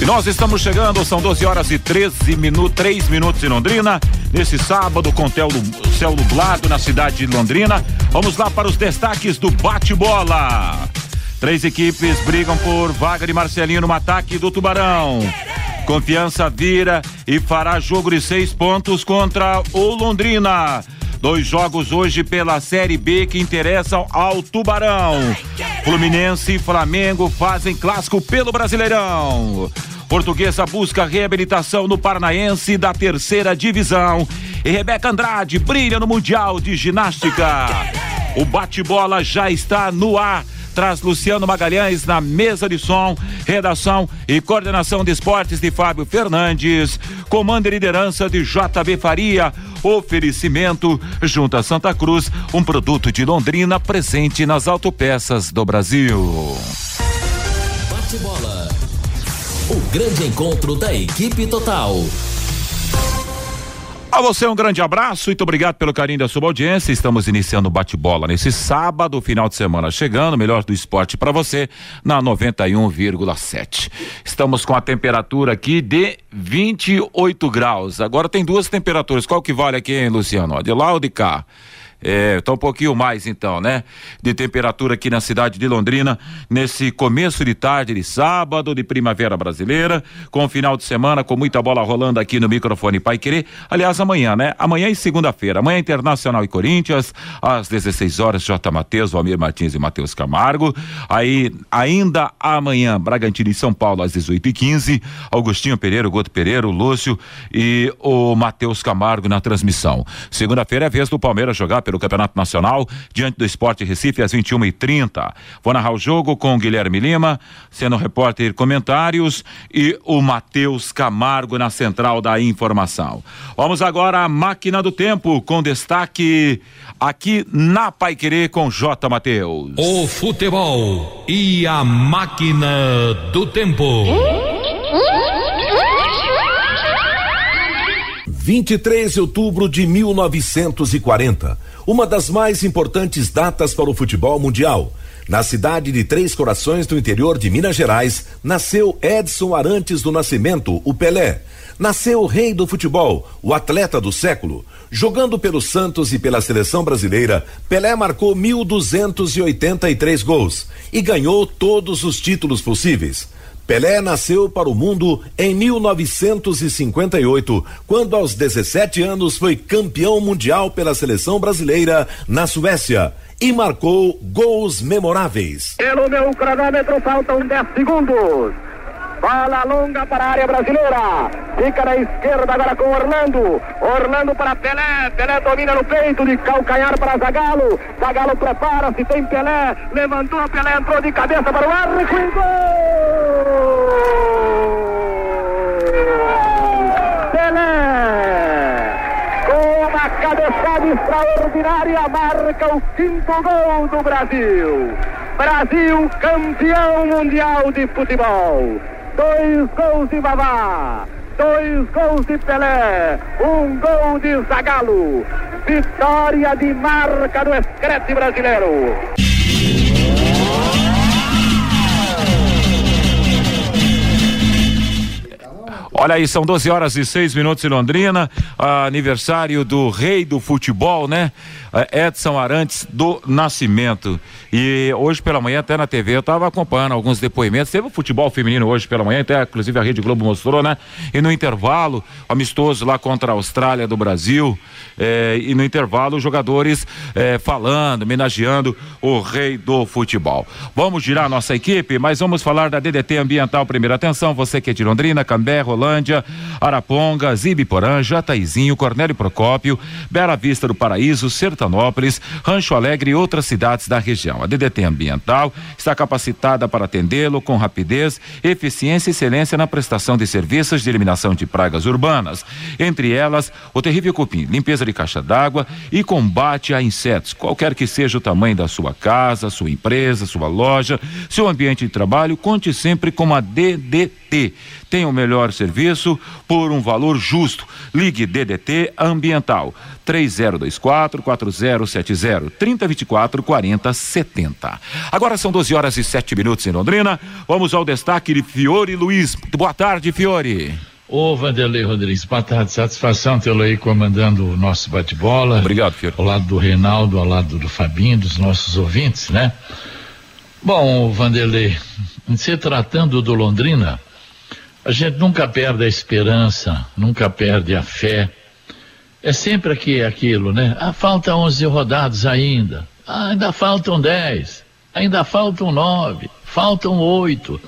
E nós estamos chegando, são 12 horas e 13 minutos, 3 minutos em Londrina, nesse sábado com céu, céu nublado na cidade de Londrina. Vamos lá para os destaques do bate-bola. Três equipes brigam por vaga de Marcelinho no ataque do Tubarão. Confiança vira e fará jogo de seis pontos contra o Londrina. Dois jogos hoje pela Série B que interessam ao Tubarão. Fluminense e Flamengo fazem clássico pelo Brasileirão. Portuguesa busca reabilitação no Paranaense da terceira divisão. E Rebeca Andrade brilha no Mundial de Ginástica. O bate-bola já está no ar traz Luciano Magalhães na mesa de som, redação e coordenação de esportes de Fábio Fernandes, comando e liderança de JB Faria, oferecimento Junta Santa Cruz, um produto de Londrina presente nas autopeças do Brasil. Bate bola. O grande encontro da equipe total. A você um grande abraço, muito obrigado pelo carinho da sua audiência. Estamos iniciando o bate-bola nesse sábado, final de semana chegando, melhor do esporte para você na 91,7. Estamos com a temperatura aqui de 28 graus. Agora tem duas temperaturas. Qual que vale aqui, hein, Luciano? De lá ou de cá? É, tá um pouquinho mais então, né? De temperatura aqui na cidade de Londrina, nesse começo de tarde de sábado, de primavera brasileira, com o final de semana, com muita bola rolando aqui no microfone Pai Querer. Aliás, amanhã, né? Amanhã e segunda-feira. Amanhã Internacional e Corinthians, às 16 horas, J. Matheus, Valmir Martins e Matheus Camargo. Aí, ainda amanhã, Bragantino e São Paulo, às 18 e 15 Augustinho Pereira, Goto Pereira, o Lúcio e o Matheus Camargo na transmissão. Segunda-feira é vez do Palmeiras jogar pelo Campeonato Nacional, diante do Esporte Recife, às 21 e 30 Vou narrar o jogo com Guilherme Lima, sendo repórter comentários, e o Matheus Camargo na central da informação. Vamos agora à máquina do tempo, com destaque aqui na Pai Querer com J. Matheus. O futebol e a máquina do tempo. 23 de outubro de 1940 uma das mais importantes datas para o futebol mundial. Na cidade de Três Corações, do interior de Minas Gerais, nasceu Edson Arantes do Nascimento, o Pelé. Nasceu o rei do futebol, o atleta do século. Jogando pelo Santos e pela seleção brasileira, Pelé marcou 1.283 gols e ganhou todos os títulos possíveis. Pelé nasceu para o mundo em 1958, quando aos 17 anos foi campeão mundial pela seleção brasileira na Suécia e marcou gols memoráveis. Pelo meu cronômetro faltam 10 segundos. Bola longa para a área brasileira. Fica na esquerda agora com Orlando. Orlando para Pelé. Pelé domina no peito de calcanhar para Zagalo. Zagalo prepara-se, tem Pelé. Levantou, Pelé entrou de cabeça para o arco e gol! Pelé! Com uma cabeçada extraordinária, marca o quinto gol do Brasil. Brasil campeão mundial de futebol dois gols de Vavá, dois gols de Pelé, um gol de Zagalo. Vitória de marca do Escrete brasileiro. Olha aí, são 12 horas e 6 minutos em Londrina, aniversário do rei do futebol, né? É, Edson Arantes do Nascimento. E hoje pela manhã, até na TV, eu estava acompanhando alguns depoimentos. Teve o futebol feminino hoje pela manhã, até inclusive a Rede Globo mostrou, né? E no intervalo, amistoso lá contra a Austrália do Brasil. É, e no intervalo, os jogadores é, falando, homenageando o rei do futebol. Vamos girar nossa equipe, mas vamos falar da DDT Ambiental Primeira Atenção. Você que é de Londrina, Cambé, Hidrolândia, Araponga, Zibiporã, Jataizinho, Cornélio Procópio, Bela Vista do Paraíso, Sertanópolis, Rancho Alegre e outras cidades da região. A DDT Ambiental está capacitada para atendê-lo com rapidez, eficiência e excelência na prestação de serviços de eliminação de pragas urbanas, entre elas o terrível cupim, limpeza de caixa d'água e combate a insetos, qualquer que seja o tamanho da sua casa, sua empresa, sua loja, seu ambiente de trabalho, conte sempre com a DDT. Tem o melhor serviço por um valor justo. Ligue DDT Ambiental 3024 4070 3024 4070. Agora são 12 horas e 7 minutos em Londrina. Vamos ao destaque de Fiore Luiz. Boa tarde, Fiore. Ô Vanderlei Rodrigues, boa tarde, satisfação tê-lo aí comandando o nosso bate-bola. Obrigado, Fiore. Ao lado do Reinaldo, ao lado do Fabinho, dos nossos ouvintes, né? Bom, Vanderlei, se tratando do Londrina, a gente nunca perde a esperança, nunca perde a fé. É sempre aqui aquilo, né? Ah, falta 11 rodadas ainda. Ah, ainda faltam 10. Ainda faltam 9. Faltam 8.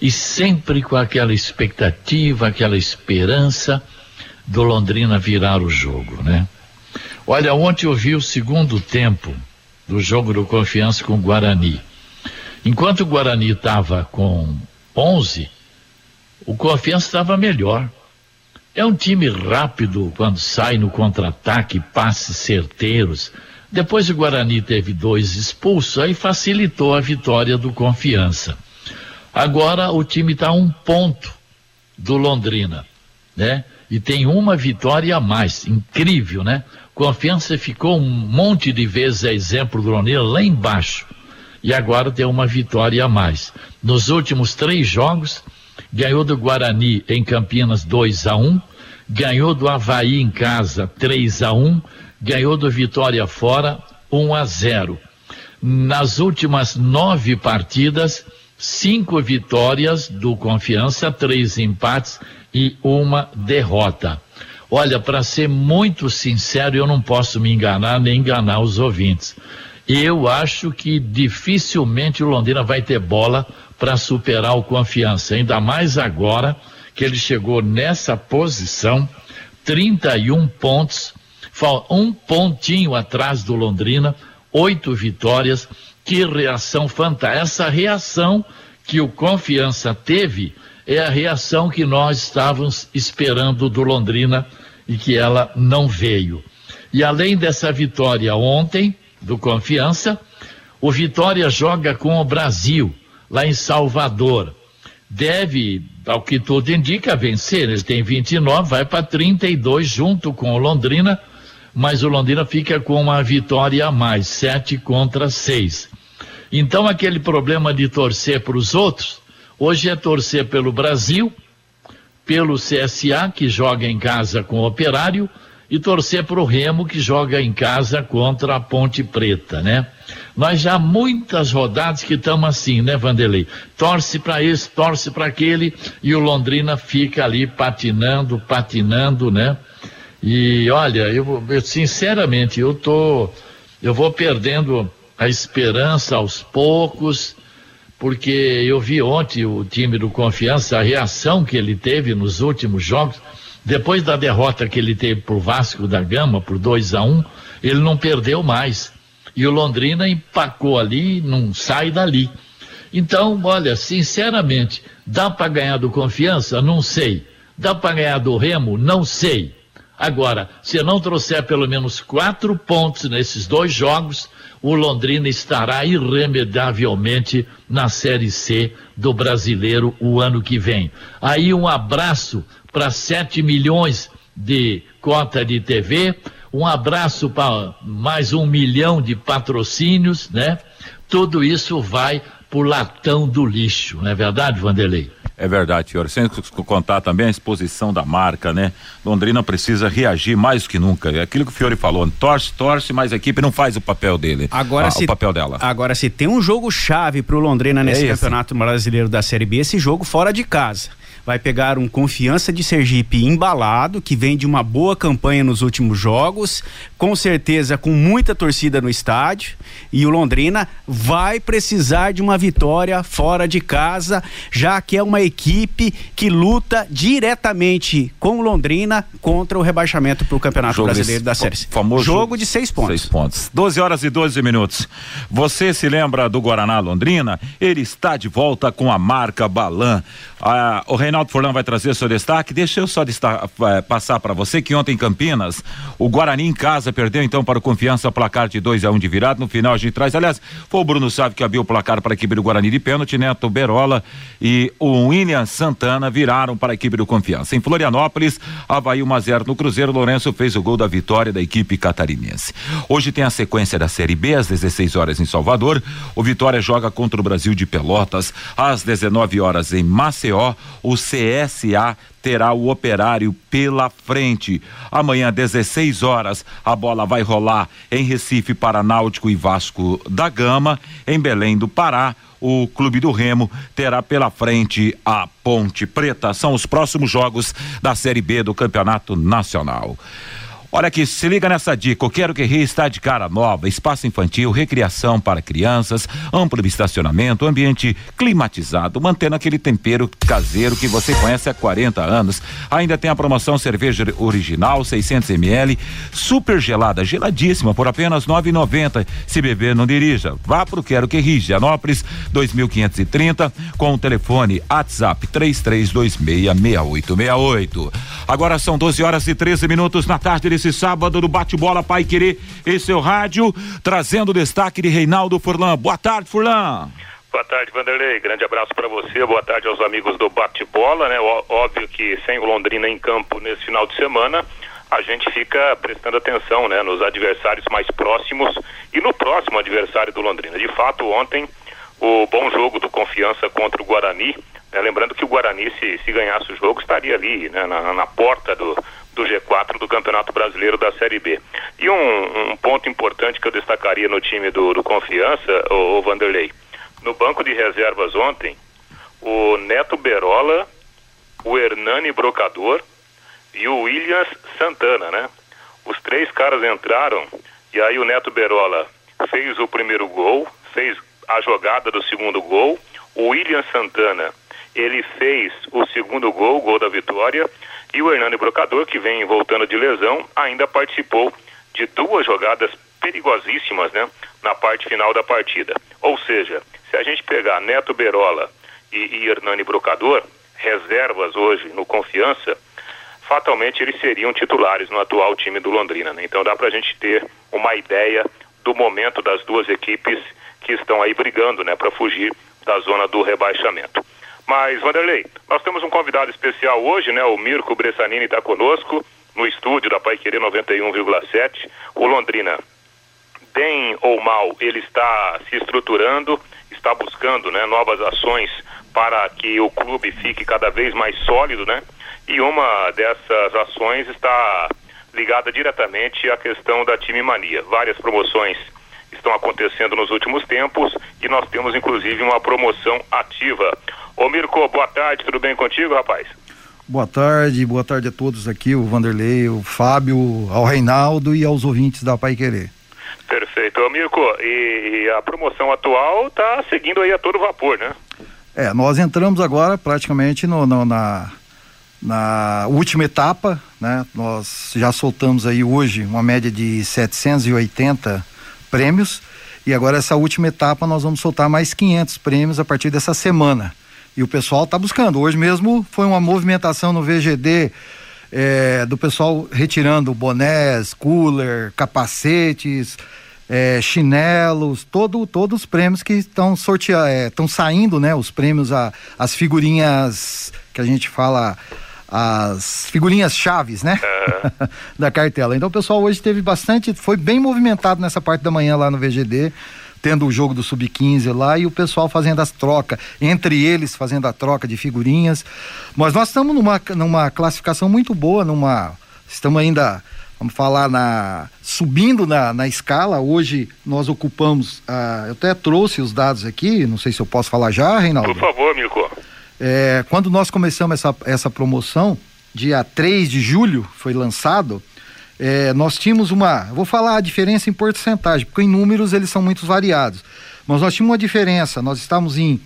E sempre com aquela expectativa, aquela esperança do Londrina virar o jogo, né? Olha, ontem eu vi o segundo tempo do jogo do Confiança com o Guarani. Enquanto o Guarani estava com 11, o Confiança estava melhor. É um time rápido quando sai no contra-ataque, passes certeiros. Depois o Guarani teve dois expulsos, aí facilitou a vitória do Confiança. Agora o time está um ponto do Londrina, né? E tem uma vitória a mais. Incrível, né? Confiança ficou um monte de vezes a exemplo do Londrina lá embaixo e agora tem uma vitória a mais. Nos últimos três jogos, ganhou do Guarani em Campinas 2 a 1 ganhou do Havaí em casa 3 a 1 ganhou do Vitória fora 1 a 0 Nas últimas nove partidas, cinco vitórias do Confiança, três empates e uma derrota. Olha, para ser muito sincero, eu não posso me enganar nem enganar os ouvintes. Eu acho que dificilmente o Londrina vai ter bola para superar o confiança, ainda mais agora que ele chegou nessa posição, 31 pontos, um pontinho atrás do Londrina, oito vitórias. Que reação fantástica! Essa reação que o Confiança teve é a reação que nós estávamos esperando do Londrina e que ela não veio. E além dessa vitória ontem, do Confiança. O Vitória joga com o Brasil, lá em Salvador. Deve, ao que tudo indica, vencer. Ele tem 29, vai para 32 junto com o Londrina, mas o Londrina fica com uma vitória a mais, 7 contra 6. Então, aquele problema de torcer para os outros, hoje é torcer pelo Brasil, pelo CSA, que joga em casa com o Operário, e torcer para o Remo que joga em casa contra a Ponte Preta, né? Nós já muitas rodadas que estamos assim, né, Vanderlei? Torce para esse, torce para aquele e o Londrina fica ali patinando, patinando, né? E olha, eu, eu sinceramente eu tô, eu vou perdendo a esperança aos poucos, porque eu vi ontem o time do Confiança, a reação que ele teve nos últimos jogos depois da derrota que ele teve para o Vasco da Gama, por 2 a 1 um, ele não perdeu mais. E o Londrina empacou ali, não sai dali. Então, olha, sinceramente, dá para ganhar do Confiança? Não sei. Dá para ganhar do Remo? Não sei. Agora, se não trouxer pelo menos quatro pontos nesses dois jogos, o Londrina estará irremediavelmente na Série C do Brasileiro o ano que vem. Aí um abraço para 7 milhões de cota de TV, um abraço para mais um milhão de patrocínios, né? Tudo isso vai pro latão do lixo, não é verdade, Vanderlei? É verdade, senhor. Sem contar também a exposição da marca, né? Londrina precisa reagir mais do que nunca. É aquilo que o Fiore falou, torce, torce, mas a equipe não faz o papel dele. Agora a, se, o papel dela. Agora, se tem um jogo chave pro Londrina nesse é campeonato brasileiro da Série B, esse jogo fora de casa vai pegar um Confiança de Sergipe embalado, que vem de uma boa campanha nos últimos jogos, com certeza com muita torcida no estádio, e o Londrina vai precisar de uma vitória fora de casa, já que é uma equipe que luta diretamente com o Londrina contra o rebaixamento para o Campeonato Jogo Brasileiro da Série C. famoso jogo de seis pontos. Seis pontos. 12 horas e 12 minutos. Você se lembra do Guaraná Londrina? Ele está de volta com a marca Balan. Ah, o Reinaldo Forlan vai trazer seu destaque. Deixa eu só eh, passar para você que ontem em Campinas, o Guarani em casa perdeu então para o Confiança placar de 2 a 1 um de virado. No final a gente traz, aliás, foi o Bruno Sávio que abriu o placar para a equipe do Guarani de pênalti, Neto Berola e o William Santana viraram para a equipe do Confiança. Em Florianópolis, Havaí 1 a 0 no Cruzeiro, Lourenço fez o gol da vitória da equipe catarinense. Hoje tem a sequência da Série B às 16 horas em Salvador. O Vitória joga contra o Brasil de Pelotas às 19 horas em Maceió. O CSA terá o operário pela frente. Amanhã, 16 horas, a bola vai rolar em Recife para Náutico e Vasco da Gama. Em Belém do Pará, o Clube do Remo terá pela frente a Ponte Preta. São os próximos jogos da Série B do Campeonato Nacional. Olha aqui, se liga nessa dica. O Quero Que Rir está de cara nova. Espaço infantil, recriação para crianças, amplo estacionamento, ambiente climatizado, mantendo aquele tempero caseiro que você conhece há 40 anos. Ainda tem a promoção cerveja original, 600 ml, super gelada, geladíssima, por apenas 9,90. Se beber, não dirija. Vá pro Quero Que Rir, Janópolis, 2530, com o telefone WhatsApp 33266868. Agora são 12 horas e 13 minutos na tarde de nesse sábado do Bate-Bola Pai Querer em seu rádio, trazendo o destaque de Reinaldo Furlan. Boa tarde, Furlan. Boa tarde, Vanderlei. Grande abraço para você. Boa tarde aos amigos do Bate-Bola, né? Óbvio que sem o Londrina em campo nesse final de semana, a gente fica prestando atenção, né, nos adversários mais próximos e no próximo adversário do Londrina. De fato, ontem o bom jogo do Confiança contra o Guarani, né? lembrando que o Guarani se, se ganhasse o jogo estaria ali, né, na, na porta do do G4 do Campeonato Brasileiro da Série B. E um, um ponto importante que eu destacaria no time do, do Confiança, o, o Vanderlei, no banco de reservas ontem, o Neto Berola, o Hernani Brocador e o Williams Santana, né? Os três caras entraram e aí o Neto Berola fez o primeiro gol, fez a jogada do segundo gol, o William Santana ele fez o segundo gol, o gol da vitória, e o Hernani Brocador, que vem voltando de lesão, ainda participou de duas jogadas perigosíssimas, né, na parte final da partida. Ou seja, se a gente pegar Neto Berola e, e Hernani Brocador, reservas hoje no Confiança, fatalmente eles seriam titulares no atual time do Londrina, né? Então dá pra gente ter uma ideia do momento das duas equipes que estão aí brigando, né, para fugir da zona do rebaixamento. Mas, Vanderlei, nós temos um convidado especial hoje, né? O Mirko Bressanini está conosco no estúdio da Pai Querer 91,7. O Londrina, bem ou mal, ele está se estruturando, está buscando né, novas ações para que o clube fique cada vez mais sólido, né? E uma dessas ações está ligada diretamente à questão da time mania. Várias promoções estão acontecendo nos últimos tempos e nós temos inclusive uma promoção ativa. Ô Mirko, boa tarde, tudo bem contigo, rapaz? Boa tarde, boa tarde a todos aqui, o Vanderlei, o Fábio, ao Reinaldo e aos ouvintes da Pai Querer. Perfeito. Ô Mirko, e, e a promoção atual está seguindo aí a todo vapor, né? É, nós entramos agora praticamente no, no, na, na última etapa, né? Nós já soltamos aí hoje uma média de 780 prêmios e agora essa última etapa nós vamos soltar mais 500 prêmios a partir dessa semana. E o pessoal está buscando. Hoje mesmo foi uma movimentação no VGD é, do pessoal retirando bonés, cooler, capacetes, é, chinelos, todo, todos os prêmios que estão sorteando, estão é, saindo, né? Os prêmios, a, as figurinhas que a gente fala, as figurinhas chaves, né? Uhum. da cartela. Então o pessoal hoje teve bastante, foi bem movimentado nessa parte da manhã lá no VGD tendo o jogo do Sub-15 lá e o pessoal fazendo as trocas, entre eles fazendo a troca de figurinhas. Mas nós estamos numa, numa classificação muito boa, numa. Estamos ainda, vamos falar, na subindo na, na escala. Hoje nós ocupamos. Ah, eu até trouxe os dados aqui, não sei se eu posso falar já, Reinaldo. Por favor, Milko. É, quando nós começamos essa, essa promoção, dia 3 de julho foi lançado, é, nós tínhamos uma. Vou falar a diferença em porcentagem, porque em números eles são muito variados. Mas nós tínhamos uma diferença, nós estávamos em,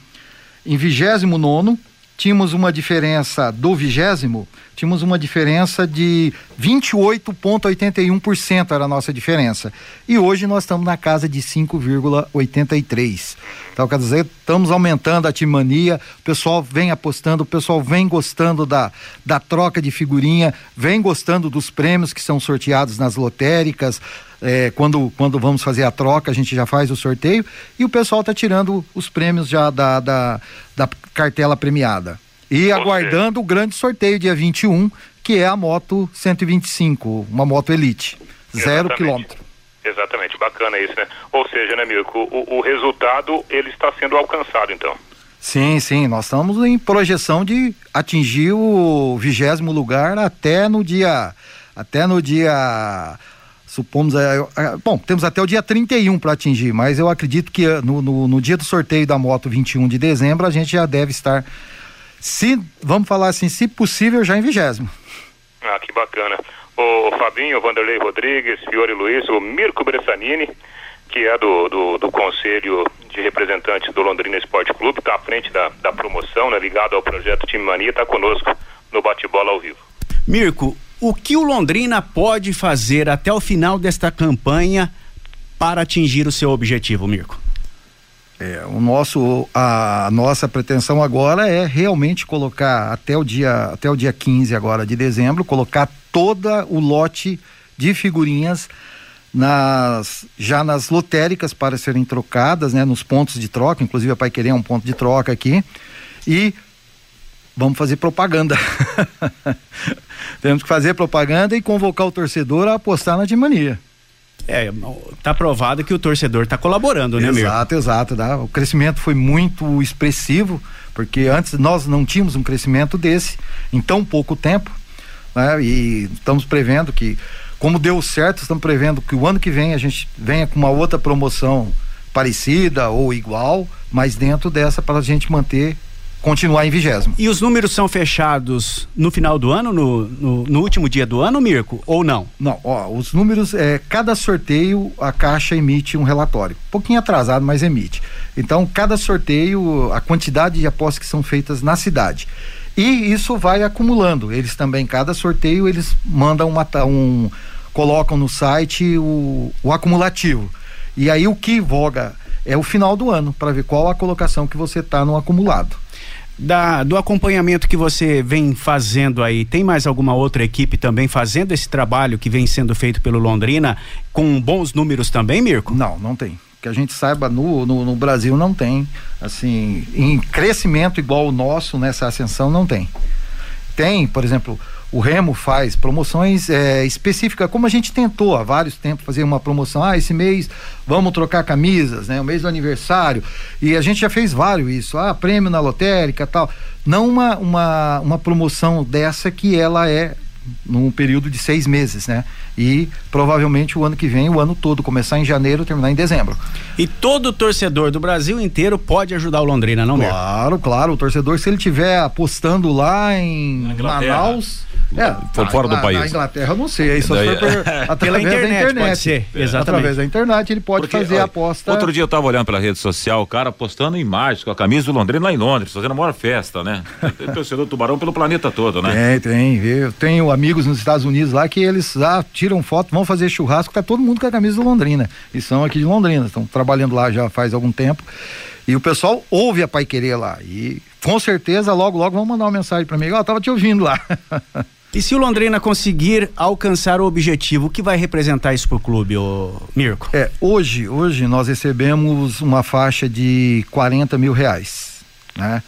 em 29, tínhamos uma diferença do vigésimo, tínhamos uma diferença de 28,81% era a nossa diferença. E hoje nós estamos na casa de 5,83%. Então, quer dizer, estamos aumentando a timania, o pessoal vem apostando, o pessoal vem gostando da, da troca de figurinha, vem gostando dos prêmios que são sorteados nas lotéricas. É, quando, quando vamos fazer a troca, a gente já faz o sorteio e o pessoal está tirando os prêmios já da, da, da cartela premiada. E aguardando o grande sorteio dia 21, que é a moto 125, uma moto Elite, zero Exatamente. quilômetro. Exatamente, bacana isso, né? Ou seja, né, Mirko, o, o resultado ele está sendo alcançado, então. Sim, sim, nós estamos em projeção de atingir o vigésimo lugar até no dia, até no dia, supomos, é, é, bom, temos até o dia 31 para atingir, mas eu acredito que eh, no, no, no dia do sorteio da moto 21 de dezembro a gente já deve estar, se, vamos falar assim, se possível já em vigésimo. Ah, que bacana. O Fabinho, o Vanderlei Rodrigues, Fiore Luiz, o Mirko Bressanini, que é do, do, do Conselho de Representantes do Londrina Esporte Clube, está à frente da, da promoção, né, ligado ao projeto Time Mania, está conosco no bate-bola ao vivo. Mirko, o que o Londrina pode fazer até o final desta campanha para atingir o seu objetivo, Mirko? É, o nosso, a nossa pretensão agora é realmente colocar até o dia, até o dia 15 agora de dezembro, colocar toda o lote de figurinhas nas já nas lotéricas para serem trocadas, né, nos pontos de troca, inclusive a Pai Querer é um ponto de troca aqui. E vamos fazer propaganda. Temos que fazer propaganda e convocar o torcedor a apostar na Dimania. É, tá provado que o torcedor está colaborando, né, Mirko? Exato, exato. Tá? O crescimento foi muito expressivo, porque antes nós não tínhamos um crescimento desse em tão pouco tempo, né? E estamos prevendo que, como deu certo, estamos prevendo que o ano que vem a gente venha com uma outra promoção parecida ou igual, mas dentro dessa para a gente manter continuar em vigésimo. E os números são fechados no final do ano, no, no, no, último dia do ano, Mirko, ou não? Não, ó, os números, é, cada sorteio a Caixa emite um relatório. Um pouquinho atrasado, mas emite. Então, cada sorteio, a quantidade de apostas que são feitas na cidade. E isso vai acumulando. Eles também, cada sorteio, eles mandam uma, um. colocam no site o, o acumulativo. E aí o que voga é o final do ano, para ver qual a colocação que você está no acumulado da, do acompanhamento que você vem fazendo aí, tem mais alguma outra equipe também fazendo esse trabalho que vem sendo feito pelo Londrina com bons números também, Mirko? Não, não tem. Que a gente saiba, no, no, no Brasil não tem. Assim, em crescimento igual o nosso nessa ascensão, não tem. Tem, por exemplo, o Remo faz promoções é, específicas, como a gente tentou há vários tempos fazer uma promoção. Ah, esse mês vamos trocar camisas, né? O mês do aniversário. E a gente já fez vários isso. Ah, prêmio na lotérica tal. Não uma, uma, uma promoção dessa que ela é num período de seis meses, né? E provavelmente o ano que vem, o ano todo, começar em janeiro, terminar em dezembro. E todo torcedor do Brasil inteiro pode ajudar o Londrina, não é? Claro, claro. O torcedor, se ele estiver apostando lá em Manaus. É, por fora do país. Na Inglaterra, eu não sei. Aí só Daí... por, através internet, da internet. Pode ser. É. Exatamente. Através da internet ele pode Porque, fazer a aposta. Outro dia eu estava olhando pela rede social, o cara postando imagens com a camisa do Londrina lá em Londres, fazendo a maior festa, né? Tem torcedor tubarão pelo planeta todo, né? Tem, tem. Eu tenho amigos nos Estados Unidos lá que eles lá tiram foto, vão fazer churrasco, tá todo mundo com a camisa do Londrina. E são aqui de Londrina, estão trabalhando lá já faz algum tempo. E o pessoal ouve a Pai Querer lá. E com certeza, logo, logo vão mandar uma mensagem para mim. Ó, oh, tava te ouvindo lá. E se o Londrina conseguir alcançar o objetivo, o que vai representar isso para o clube, Mirko? É, hoje, hoje nós recebemos uma faixa de 40 mil reais, né?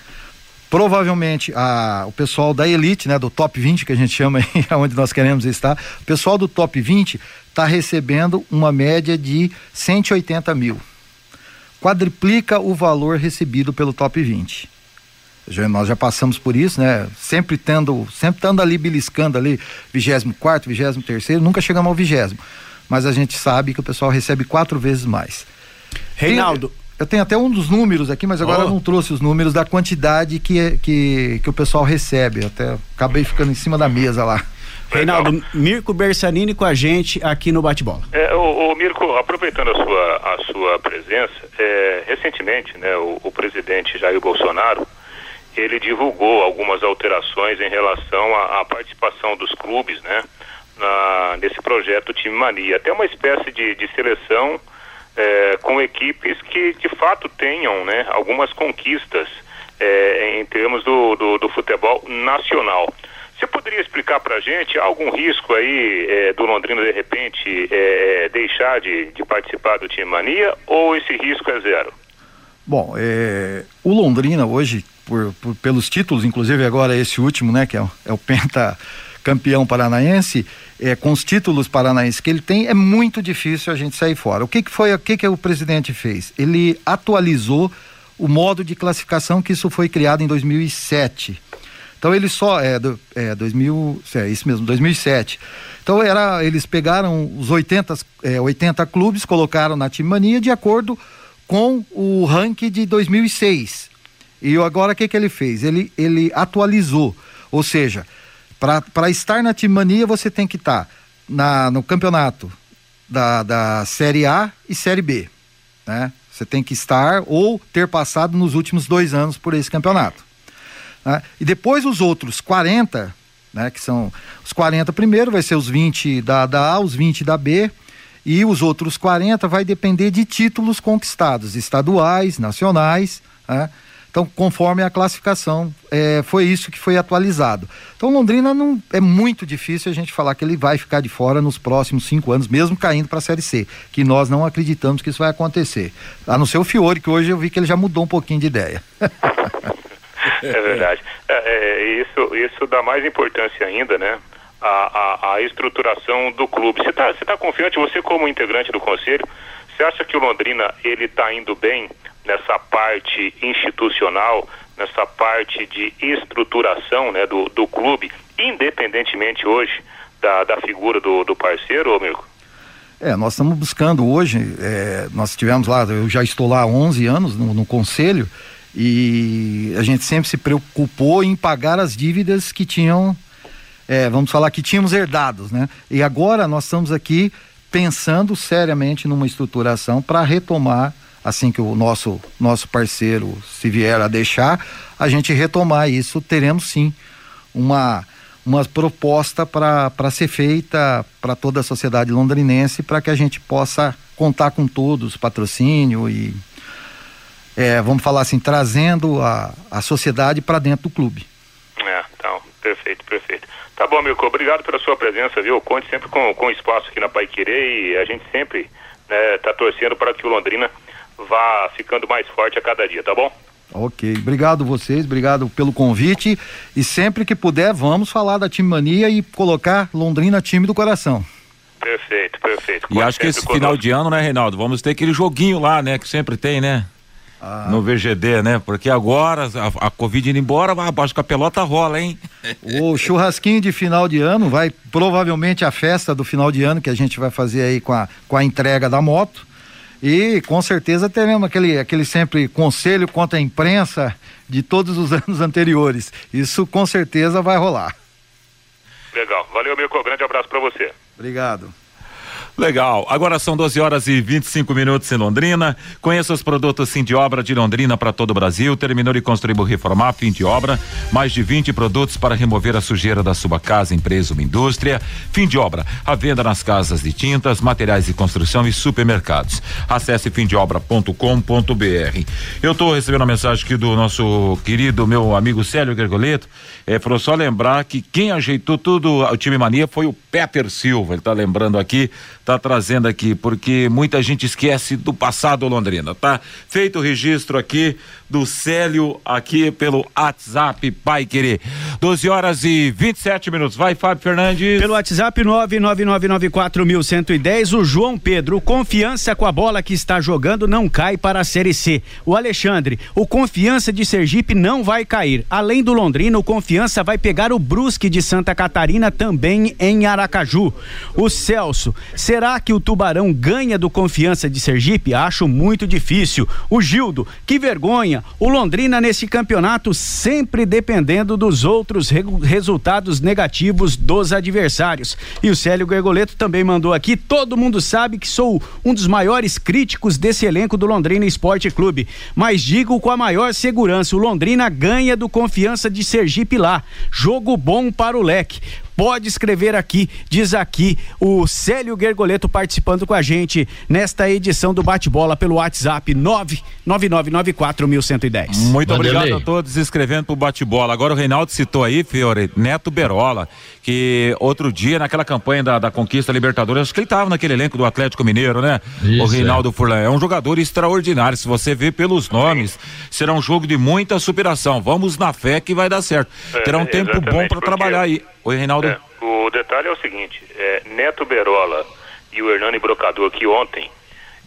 Provavelmente a, o pessoal da elite, né, do top 20 que a gente chama aí, onde nós queremos estar, o pessoal do top 20 está recebendo uma média de 180 mil. Quadriplica o valor recebido pelo top 20. Já, nós já passamos por isso, né? Sempre tendo, sempre estando ali beliscando ali, 24, 23, nunca chegamos ao vigésimo. Mas a gente sabe que o pessoal recebe quatro vezes mais. Reinaldo, eu tenho até um dos números aqui, mas agora Oh. eu não trouxe os números da quantidade que, que, que o pessoal recebe. Até acabei ficando em cima da mesa lá. Reinaldo, Mirko Bersanini com a gente aqui no Bate-Bola. É, o, Mirko, aproveitando a sua, a sua presença, é, recentemente, né, o, o presidente Jair Bolsonaro, ele divulgou algumas alterações em relação à, à participação dos clubes, né, na, nesse projeto Time Mania. Até uma espécie de, de seleção é, com equipes que de fato tenham, né, algumas conquistas é, em termos do, do, do futebol nacional. Você poderia explicar para a gente algum risco aí é, do Londrina de repente é, deixar de, de participar do Time Mania ou esse risco é zero? Bom, é, o Londrina hoje, por, por- pelos títulos, inclusive agora esse último, né, que é, o- é o penta campeão paranaense, é, com os títulos paranaenses que ele tem, é muito difícil a gente sair fora. O que, que foi, o que, que o presidente fez? Ele atualizou o modo de classificação que isso foi criado em 2007. Então ele só é, do, é 2000, é isso mesmo, 2007. Então era, eles pegaram os 80, é, 80 clubes, colocaram na Time Mania de acordo com o ranking de 2006. E agora o que que ele fez? Ele ele atualizou, ou seja, para estar na Time Mania você tem que estar na no campeonato da, da Série A e Série B, né? Você tem que estar ou ter passado nos últimos dois anos por esse campeonato. né? E depois os outros 40, né, que são os 40 primeiro, vai ser os 20 da, da A, os 20 da B, e os outros 40 vai depender de títulos conquistados, estaduais, nacionais, né? Então, conforme a classificação, é, foi isso que foi atualizado. Então, Londrina não é muito difícil a gente falar que ele vai ficar de fora nos próximos cinco anos, mesmo caindo para a Série C, que nós não acreditamos que isso vai acontecer. A não ser o Fiore, que hoje eu vi que ele já mudou um pouquinho de ideia. É verdade. É, é, isso, isso dá mais importância ainda, né? A, a, a estruturação do clube. Você está tá confiante, você como integrante do conselho, você acha que o Londrina ele está indo bem nessa parte institucional, nessa parte de estruturação né, do, do clube, independentemente hoje da, da figura do, do parceiro, ô Mirko? É, nós estamos buscando hoje, é, nós tivemos lá, eu já estou lá há 11 anos no, no conselho e a gente sempre se preocupou em pagar as dívidas que tinham, é, vamos falar que tínhamos herdados, né? E agora nós estamos aqui pensando seriamente numa estruturação para retomar, assim que o nosso nosso parceiro se vier a deixar, a gente retomar isso, teremos sim uma uma proposta para ser feita para toda a sociedade londrinense para que a gente possa contar com todos, patrocínio e é, vamos falar assim, trazendo a, a sociedade para dentro do clube. É, então, perfeito, perfeito. Tá bom, Mirko, obrigado pela sua presença, viu? Conte sempre com, com espaço aqui na Pai Querer e a gente sempre né, tá torcendo para que o Londrina vá ficando mais forte a cada dia, tá bom? Ok, obrigado vocês, obrigado pelo convite e sempre que puder vamos falar da time mania e colocar Londrina time do coração. Perfeito, perfeito. E acho que esse final de ano, né, Reinaldo? Vamos ter aquele joguinho lá, né? Que sempre tem, né? No VGD, né? Porque agora a, a Covid indo embora, abaixo com a pelota rola, hein? O churrasquinho de final de ano vai provavelmente a festa do final de ano que a gente vai fazer aí com a, com a entrega da moto. E com certeza teremos aquele, aquele sempre conselho contra a imprensa de todos os anos anteriores. Isso com certeza vai rolar. Legal. Valeu, Mirko. Grande abraço para você. Obrigado. Legal. Agora são 12 horas e 25 minutos em Londrina. Conheça os produtos Fim de Obra de Londrina para todo o Brasil. Terminou de construir ou reformar, fim de obra. Mais de 20 produtos para remover a sujeira da sua casa, empresa ou indústria. Fim de obra. A venda nas casas de tintas, materiais de construção e supermercados. Acesse fimdeobra.com.br. Eu estou recebendo uma mensagem aqui do nosso querido meu amigo Célio Gergoleto. É, falou só lembrar que quem ajeitou tudo o time mania foi o Peter Silva. Ele está lembrando aqui, está trazendo aqui, porque muita gente esquece do passado Londrina, tá? Feito o registro aqui do Célio aqui pelo WhatsApp Pai Querer. 12 horas e 27 minutos. Vai, Fábio Fernandes. Pelo WhatsApp 999941110, o João Pedro, confiança com a bola que está jogando não cai para a Série C. O Alexandre, o confiança de Sergipe não vai cair. Além do Londrina, o confiança vai pegar o Brusque de Santa Catarina também em Aracaju. O Celso, será Será que o Tubarão ganha do Confiança de Sergipe? Acho muito difícil. O Gildo, que vergonha. O Londrina nesse campeonato sempre dependendo dos outros re resultados negativos dos adversários. E o Célio Gergoleto também mandou aqui: todo mundo sabe que sou um dos maiores críticos desse elenco do Londrina Esporte Clube, mas digo com a maior segurança: o Londrina ganha do Confiança de Sergipe lá. Jogo bom para o leque pode escrever aqui, diz aqui o Célio Gergoleto participando com a gente nesta edição do Bate-Bola pelo WhatsApp 99994110. Muito obrigado a todos escrevendo pro Bate-Bola. Agora o Reinaldo citou aí, Fiore, Neto Berola, que outro dia naquela campanha da, da conquista Libertadores, acho que ele estava naquele elenco do Atlético Mineiro, né? Isso, o Reinaldo é. Furlan é um jogador extraordinário, se você vê pelos nomes, será um jogo de muita superação. Vamos na fé que vai dar certo. Terá um tempo bom para trabalhar aí. Oi, Reinaldo. É, o detalhe é o seguinte: é, Neto Berola e o Hernani Brocador, que ontem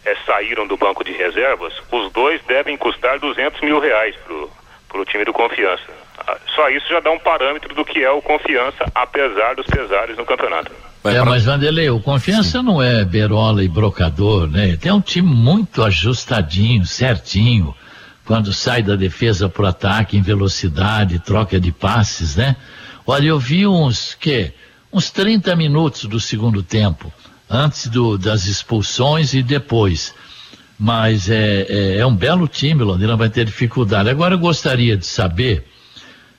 é, saíram do banco de reservas, os dois devem custar 200 mil reais pro, pro time do Confiança. Só isso já dá um parâmetro do que é o Confiança, apesar dos pesares no campeonato. É, mas Vanderlei, o Confiança não é Berola e Brocador, né? Tem um time muito ajustadinho, certinho, quando sai da defesa pro ataque em velocidade, troca de passes, né? Olha, eu vi uns, que, uns 30 minutos do segundo tempo, antes do, das expulsões e depois. Mas é, é, é um belo time, Londrina vai ter dificuldade. Agora eu gostaria de saber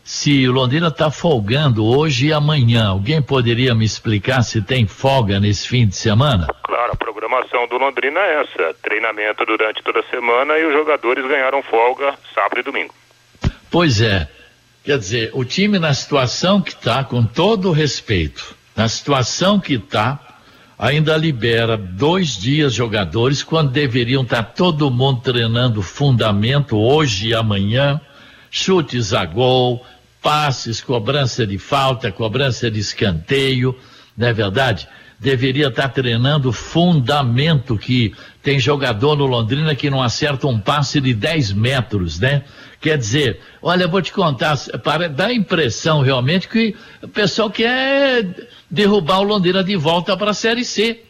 se o Londrina está folgando hoje e amanhã. Alguém poderia me explicar se tem folga nesse fim de semana? Claro, a programação do Londrina é essa: treinamento durante toda a semana e os jogadores ganharam folga sábado e domingo. Pois é. Quer dizer, o time na situação que está, com todo o respeito, na situação que está, ainda libera dois dias jogadores quando deveriam estar tá todo mundo treinando fundamento hoje e amanhã, chutes a gol, passes, cobrança de falta, cobrança de escanteio, não é verdade? Deveria estar treinando fundamento que tem jogador no Londrina que não acerta um passe de 10 metros, né? Quer dizer, olha, vou te contar, para, dá a impressão realmente que o pessoal quer derrubar o Londrina de volta para a Série C.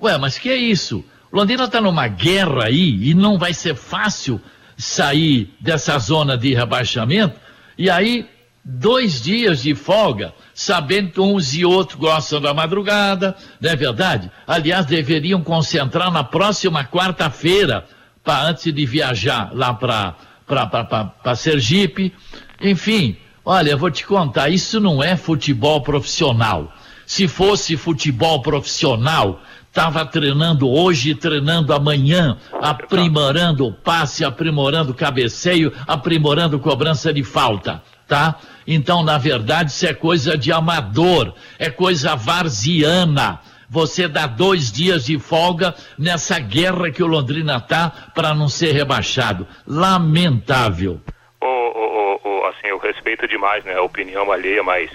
Ué, mas que é isso? O Londrina está numa guerra aí e não vai ser fácil sair dessa zona de rebaixamento. E aí, dois dias de folga, sabendo que uns e outros gostam da madrugada, não é verdade? Aliás, deveriam concentrar na próxima quarta-feira, para antes de viajar lá para Sergipe. Enfim, olha, vou te contar, isso não é futebol profissional. Se fosse futebol profissional, estava treinando hoje, treinando amanhã, aprimorando o passe, aprimorando o cabeceio, aprimorando cobrança de falta, tá? Então, na verdade, isso é coisa de amador, é coisa varziana você dá dois dias de folga nessa guerra que o Londrina tá para não ser rebaixado. Lamentável. O, o, o, assim, eu respeito demais né, a opinião alheia, mas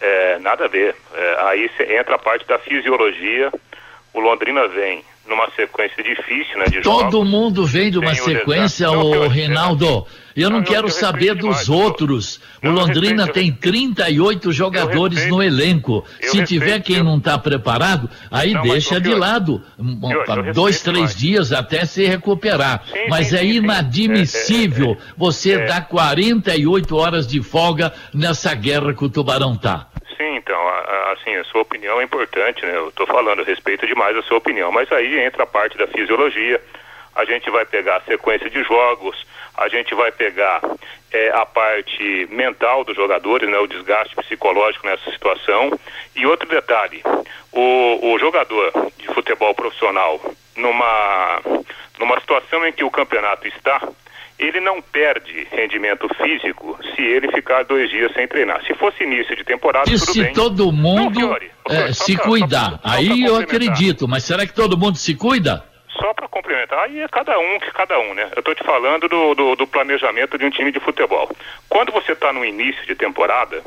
é, nada a ver. É, aí entra a parte da fisiologia. O Londrina vem numa sequência difícil, né? Todo jogos. mundo vem de uma sequência, o Reinaldo. Eu não, não quero eu saber dos outros. O Londrina respeito, tem 38 jogadores respeito, no elenco. Se respeito, tiver quem não está preparado, aí não, deixa de lado. dois, três dias até se recuperar. Sim, mas sim, é sim, inadmissível é, é, é, você é. dar 48 horas de folga nessa guerra que o Tubarão tá. Sim, então, assim, a sua opinião é importante, né? Eu estou falando, respeito demais a sua opinião, mas aí entra a parte da fisiologia, a gente vai pegar a sequência de jogos, a gente vai pegar é, a parte mental dos jogadores, né, o desgaste psicológico nessa situação. E outro detalhe, o, o jogador de futebol profissional, numa, numa situação em que o campeonato está, ele não perde rendimento físico se ele ficar dois dias sem treinar. Se fosse início de temporada, e tudo se bem. todo mundo não, é, se pra, cuidar, pra, aí eu acredito, mas será que todo mundo se cuida? Só para complementar, aí é cada um que cada um, né? Eu estou te falando do, do, do, planejamento de um time de futebol. Quando você está no início de temporada,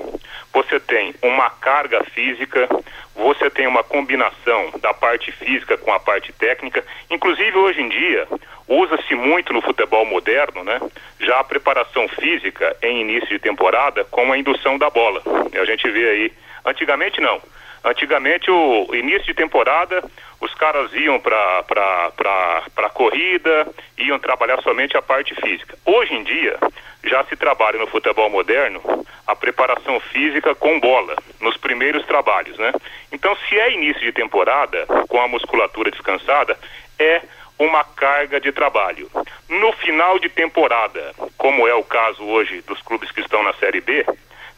você tem uma carga física, você tem uma combinação da parte física com a parte técnica. Inclusive, hoje em dia, usa-se muito no futebol moderno, né? Já a preparação física em início de temporada com a indução da bola. A gente vê aí, antigamente não. Antigamente, o início de temporada, os caras iam para corrida, iam trabalhar somente a parte física. Hoje em dia, já se trabalha no futebol moderno a preparação física com bola, nos primeiros trabalhos, né? Então, se é início de temporada, com a musculatura descansada, é uma carga de trabalho. No final de temporada, como é o caso hoje dos clubes que estão na Série B,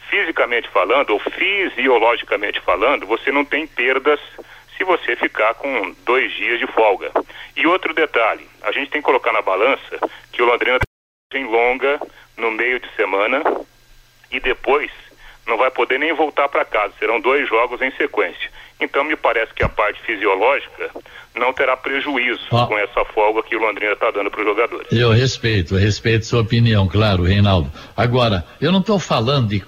fisicamente falando ou fisiologicamente falando, você não tem perdas se você ficar com dois dias de folga. E outro detalhe, a gente tem que colocar na balança que o Londrina tem longa no meio de semana e depois não vai poder nem voltar para casa. Serão dois jogos em sequência. Então me parece que a parte fisiológica não terá prejuízo ah. com essa folga que o Londrina está dando para os jogadores. Eu respeito, eu respeito sua opinião, claro, Reinaldo. Agora, eu não estou falando de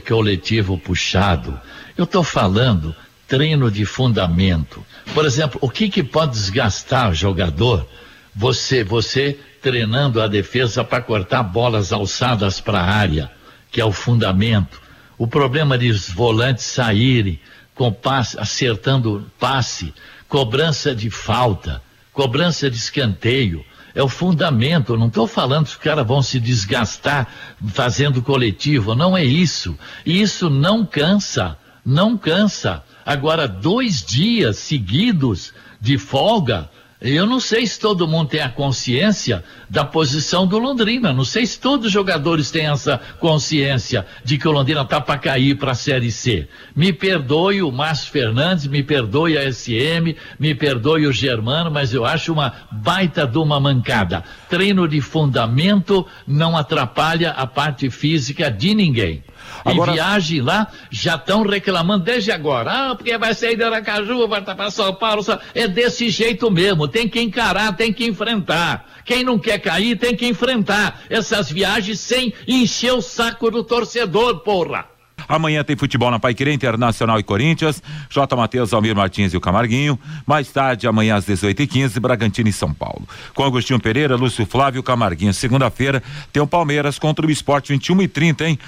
coletivo puxado. Eu estou falando treino de fundamento. Por exemplo, o que, que pode desgastar o jogador? Você, você treinando a defesa para cortar bolas alçadas para a área, que é o fundamento. O problema de os volantes saírem com passe, acertando passe, cobrança de falta, cobrança de escanteio. É o fundamento. não estou falando que os caras vão se desgastar fazendo coletivo. Não é isso. E isso não cansa. Não cansa. Agora, dois dias seguidos de folga, eu não sei se todo mundo tem a consciência da posição do Londrina. Não sei se todos os jogadores têm essa consciência de que o Londrina está para cair para a Série C. Me perdoe o Márcio Fernandes, me perdoe a SM, me perdoe o Germano, mas eu acho uma baita de uma mancada. Treino de fundamento não atrapalha a parte física de ninguém. Agora... E viagem lá, já estão reclamando desde agora. Ah, porque vai sair de Aracaju, vai estar para São Paulo. É desse jeito mesmo. Tem que encarar, tem que enfrentar. Quem não quer cair tem que enfrentar essas viagens sem encher o saco do torcedor, porra. Amanhã tem futebol na Paiquerê Internacional e Corinthians, J. Matheus, Almir Martins e o Camarguinho. Mais tarde, amanhã às 18h15, Bragantino e São Paulo. Com Agostinho Pereira, Lúcio Flávio e Camarguinho. Segunda-feira tem o Palmeiras contra o Esporte 21 e 30, hein?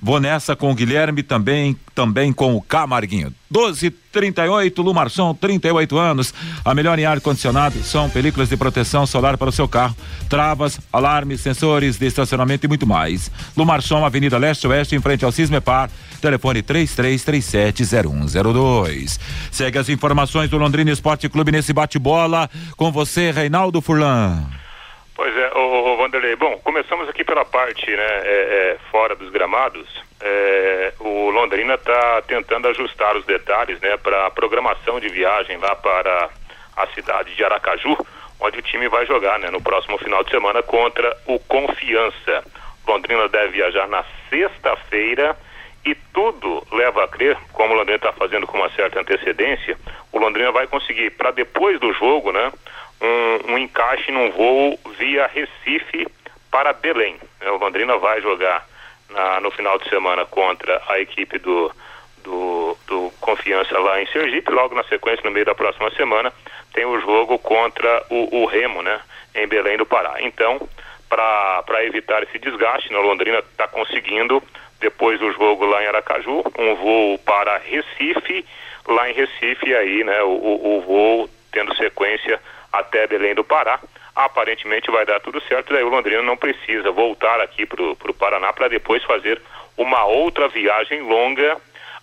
Vou nessa com o Guilherme, também, também com o Camarguinho. 1238, Lumarson, 38 anos. A melhor em ar-condicionado são películas de proteção solar para o seu carro, travas, alarmes, sensores de estacionamento e muito mais. Lumarson, Avenida Leste-Oeste, em frente ao Cismepar. Telefone 33370102. Segue as informações do Londrina Esporte Clube nesse bate-bola. Com você, Reinaldo Furlan. Pois é, ô, ô Vanderlei, bom, começamos aqui pela parte, né, é, é, fora dos gramados, é, o Londrina está tentando ajustar os detalhes, né, para a programação de viagem lá para a cidade de Aracaju, onde o time vai jogar, né, no próximo final de semana contra o Confiança. Londrina deve viajar na sexta-feira e tudo leva a crer, como o Londrina está fazendo com uma certa antecedência, o Londrina vai conseguir, para depois do jogo, né, um, um encaixe num voo via Recife para Belém. O Londrina vai jogar na, no final de semana contra a equipe do, do, do, Confiança lá em Sergipe. Logo na sequência, no meio da próxima semana, tem o jogo contra o, o Remo, né? Em Belém do Pará. Então, para evitar esse desgaste, né, o Londrina está conseguindo, depois do jogo lá em Aracaju, um voo para Recife, lá em Recife, aí, né? O, o voo tendo sequência até Belém do Pará. Aparentemente vai dar tudo certo, daí o Londrina não precisa voltar aqui para o Paraná para depois fazer uma outra viagem longa.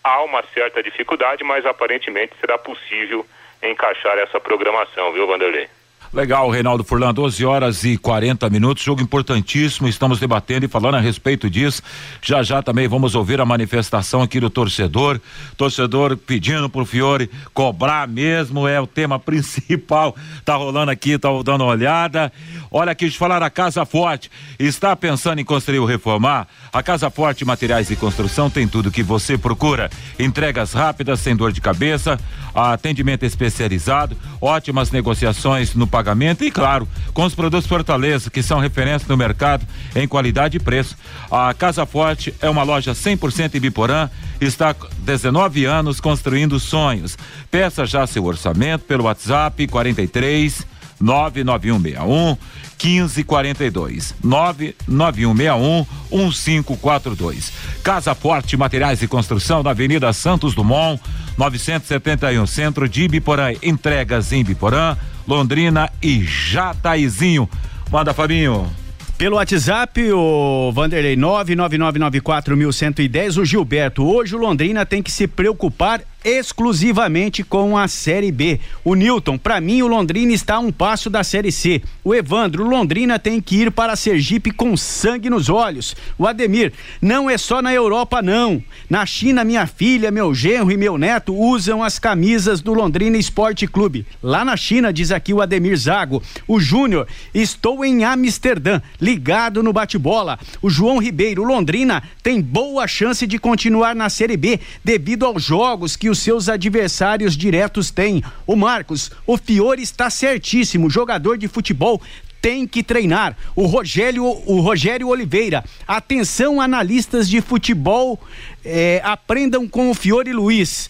Há uma certa dificuldade, mas aparentemente será possível encaixar essa programação, viu, Vanderlei? Legal, Reinaldo Furlan, 12 horas e 40 minutos, jogo importantíssimo, estamos debatendo e falando a respeito disso. Já já também vamos ouvir a manifestação aqui do torcedor, torcedor pedindo pro Fiore cobrar mesmo, é o tema principal. Tá rolando aqui, tá dando uma olhada. Olha aqui, de falar a Casa Forte, está pensando em construir ou reformar? A Casa Forte Materiais de Construção tem tudo que você procura. Entregas rápidas, sem dor de cabeça, atendimento especializado, ótimas negociações no pagamento e, claro, com os produtos Fortaleza, que são referência no mercado em qualidade e preço. A Casa Forte é uma loja 100% em Biporã, está 19 anos construindo sonhos. Peça já seu orçamento pelo WhatsApp 43 99161 1542 99161 1542. Casa Forte Materiais e Construção na Avenida Santos Dumont, 971, Centro de Ibiporã. Entregas em Ibiporã, Londrina e Jataizinho. Manda, Fabinho. Pelo WhatsApp, o Vanderlei 99994110, o Gilberto. Hoje o Londrina tem que se preocupar exclusivamente com a Série B. O Newton, para mim o Londrina está a um passo da Série C. O Evandro, Londrina tem que ir para Sergipe com sangue nos olhos. O Ademir, não é só na Europa não. Na China, minha filha, meu genro e meu neto usam as camisas do Londrina Esporte Clube. Lá na China, diz aqui o Ademir Zago. O Júnior, estou em Amsterdã, ligado no bate-bola. O João Ribeiro, Londrina tem boa chance de continuar na Série B devido aos jogos que o os seus adversários diretos têm. O Marcos, o Fiore está certíssimo, jogador de futebol tem que treinar. O Rogério, o Rogério Oliveira. Atenção, analistas de futebol, eh, aprendam com o Fiore Luiz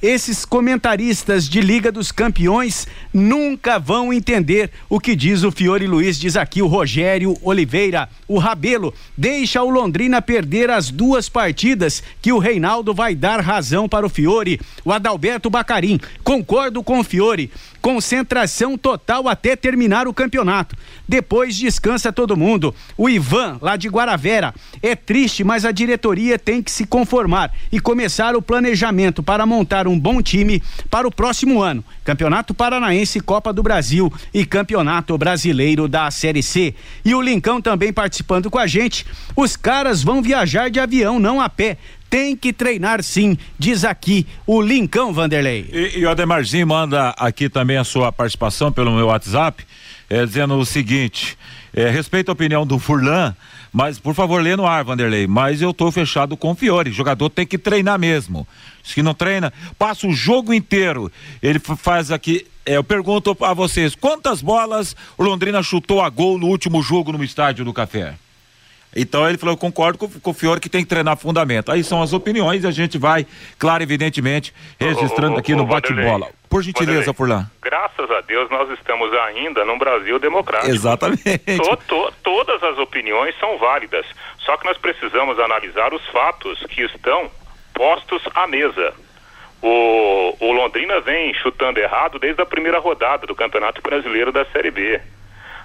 esses comentaristas de Liga dos Campeões nunca vão entender o que diz o Fiore Luiz, diz aqui o Rogério Oliveira. O Rabelo deixa o Londrina perder as duas partidas que o Reinaldo vai dar razão para o Fiore. O Adalberto Bacarim, concordo com o Fiore. Concentração total até terminar o campeonato. Depois descansa todo mundo. O Ivan, lá de Guaravera. É triste, mas a diretoria tem que se conformar e começar o planejamento para montar um bom time para o próximo ano. Campeonato Paranaense, Copa do Brasil e Campeonato Brasileiro da Série C. E o Lincão também participando com a gente. Os caras vão viajar de avião, não a pé tem que treinar sim, diz aqui o Lincão Vanderlei. E, e o Ademarzinho manda aqui também a sua participação pelo meu WhatsApp, é, dizendo o seguinte: é, respeito a opinião do Furlan, mas por favor lê no ar, Vanderlei. Mas eu tô fechado com o Fiore. O jogador tem que treinar mesmo. Se não treina, passa o jogo inteiro. Ele faz aqui. É, eu pergunto a vocês: quantas bolas o Londrina chutou a gol no último jogo no estádio do Café? Então ele falou, eu concordo com, com o Fiore que tem que treinar fundamento. Aí são as opiniões e a gente vai, claro, evidentemente, registrando aqui no bate-bola. Por gentileza, Furlan. Graças a Deus nós estamos ainda num Brasil democrático. Exatamente. To, to, todas as opiniões são válidas, só que nós precisamos analisar os fatos que estão postos à mesa. O, o Londrina vem chutando errado desde a primeira rodada do Campeonato Brasileiro da Série B.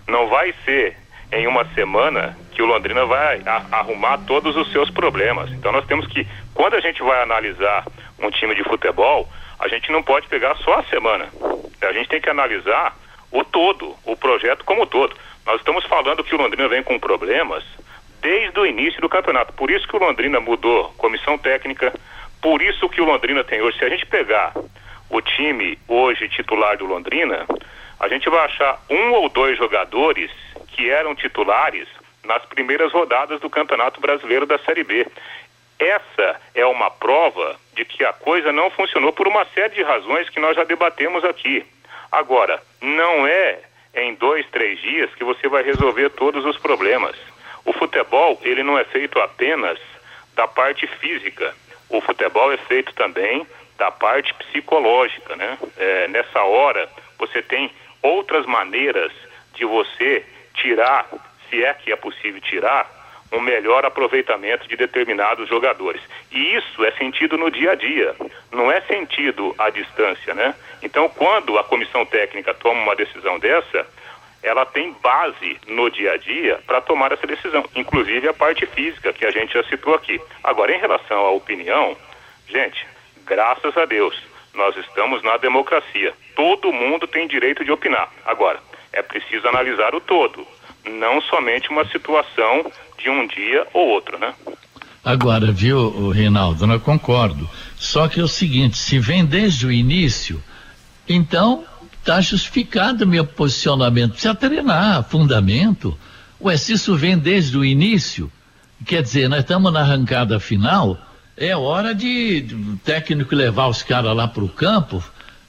Não vai ser em uma semana que o Londrina vai arrumar todos os seus problemas. Então nós temos que, quando a gente vai analisar um time de futebol, a gente não pode pegar só a semana. A gente tem que analisar o todo, o projeto como todo. Nós estamos falando que o Londrina vem com problemas desde o início do campeonato. Por isso que o Londrina mudou comissão técnica, por isso que o Londrina tem hoje. Se a gente pegar o time hoje titular do Londrina, a gente vai achar um ou dois jogadores que eram titulares nas primeiras rodadas do Campeonato Brasileiro da Série B. Essa é uma prova de que a coisa não funcionou por uma série de razões que nós já debatemos aqui. Agora, não é em dois, três dias que você vai resolver todos os problemas. O futebol, ele não é feito apenas da parte física. O futebol é feito também da parte psicológica, né? É, nessa hora, você tem outras maneiras de você tirar, se é que é possível tirar, um melhor aproveitamento de determinados jogadores. E isso é sentido no dia a dia, não é sentido à distância, né? Então, quando a comissão técnica toma uma decisão dessa, ela tem base no dia a dia para tomar essa decisão, inclusive a parte física que a gente já citou aqui. Agora, em relação à opinião, gente, graças a Deus, nós estamos na democracia. Todo mundo tem direito de opinar. Agora, é preciso analisar o todo, não somente uma situação de um dia ou outro, né? Agora, viu, Reinaldo, eu concordo. Só que é o seguinte, se vem desde o início, então está justificado meu posicionamento. Precisa treinar, fundamento. Ué, se isso vem desde o início, quer dizer, nós estamos na arrancada final, é hora de, de o técnico levar os caras lá para o campo,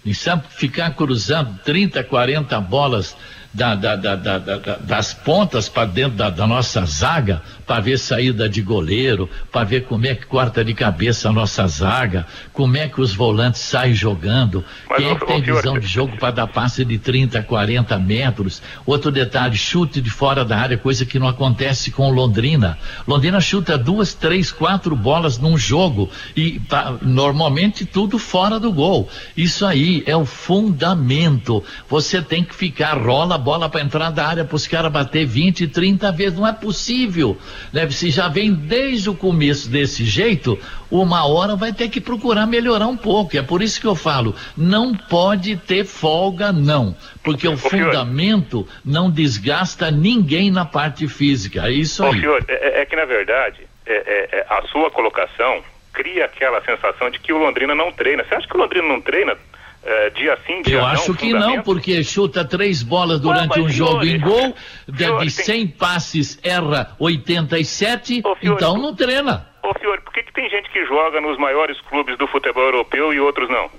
e sabe, ficar cruzando 30, 40 bolas da, da, da, das pontas para dentro da, nossa zaga, para ver saída de goleiro, para ver como é que corta de cabeça a nossa zaga, como é que os volantes saem jogando, Mas quem é que tem visão de jogo para dar passe de 30, 40 metros. Outro detalhe, chute de fora da área, coisa que não acontece com Londrina. Londrina chuta duas, três, quatro bolas num jogo e tá, normalmente tudo fora do gol. Isso aí é o fundamento. Você tem que ficar rola bola para entrar da área para os caras bater 20, 30 vezes. Não é possível. Né? Se já vem desde o começo desse jeito, uma hora vai ter que procurar melhorar um pouco. É por isso que eu falo, não pode ter folga, não. Porque o fundamento não desgasta ninguém na parte física. É isso aí. Ô, senhor, é, é, que na verdade, é, é, é, a sua colocação cria aquela sensação de que o Londrina não treina. Você acha que o Londrina não treina? É, dia sim, dia Eu não, acho que não, porque chuta três bolas durante um jogo em gol, de, de 100 tem... passes erra 87, Ô, Fiore, então não treina. Ô Fiore, por que, que tem gente que joga nos maiores clubes do futebol europeu e outros não?